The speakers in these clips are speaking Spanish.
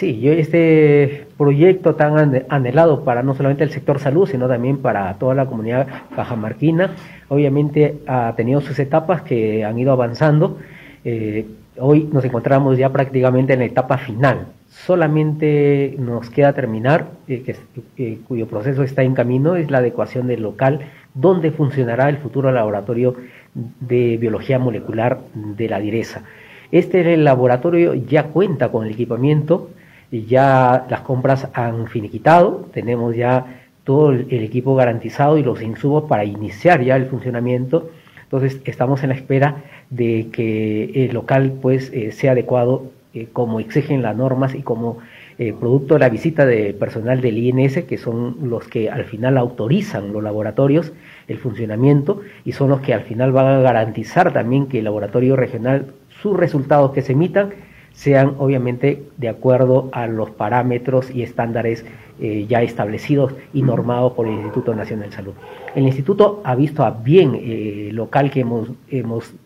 Sí, yo este proyecto tan anhelado para no solamente el sector salud, sino también para toda la comunidad cajamarquina, obviamente ha tenido sus etapas que han ido avanzando. Eh, hoy nos encontramos ya prácticamente en la etapa final. Solamente nos queda terminar, eh, eh, cuyo proceso está en camino, es la adecuación del local donde funcionará el futuro laboratorio de biología molecular de la direza. Este laboratorio ya cuenta con el equipamiento, ya las compras han finiquitado, tenemos ya todo el equipo garantizado y los insumos para iniciar ya el funcionamiento. Entonces estamos en la espera de que el local pues eh, sea adecuado eh, como exigen las normas y como eh, producto de la visita de personal del INS, que son los que al final autorizan los laboratorios, el funcionamiento, y son los que al final van a garantizar también que el laboratorio regional, sus resultados que se emitan, sean obviamente de acuerdo a los parámetros y estándares eh, ya establecidos y normados por el Instituto Nacional de Salud. El instituto ha visto a bien eh, local que hemos,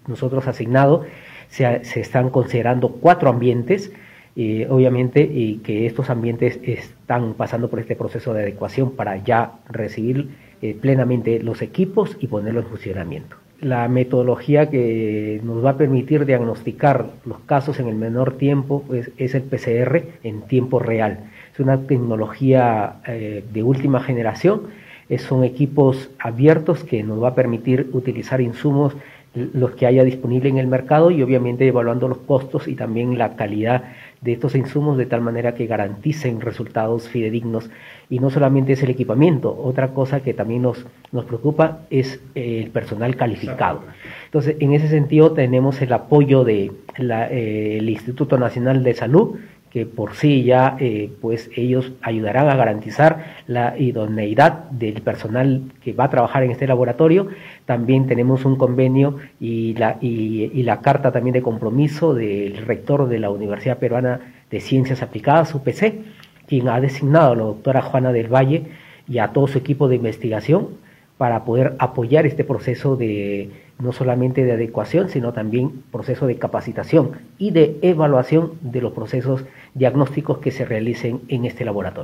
nosotros asignado, se, se están considerando cuatro ambientes, eh, obviamente, y que estos ambientes están pasando por este proceso de adecuación para ya recibir eh, plenamente los equipos y ponerlos en funcionamiento la metodología que nos va a permitir diagnosticar los casos en el menor tiempo es el PCR en tiempo real. Es una tecnología eh, de última generación, son equipos abiertos que nos va a permitir utilizar insumos los que haya disponible en el mercado y obviamente evaluando los costos y también la calidad de estos insumos de tal manera que garanticen resultados fidedignos y no solamente es el equipamiento, otra cosa que también nos, nos preocupa es el personal calificado. Entonces, en ese sentido tenemos el apoyo del de eh, Instituto Nacional de Salud, que por sí ya eh, pues ellos ayudarán a garantizar la idoneidad del personal que va a trabajar en este laboratorio. También tenemos un convenio y la, y, la carta también de compromiso del rector de la Universidad Peruana de Ciencias Aplicadas, UPC, quien ha designado a la doctora Juana del Valle y a todo su equipo de investigación para poder apoyar este proceso de no solamente de adecuación, sino también proceso de capacitación y de evaluación de los procesos diagnósticos que se realicen en este laboratorio.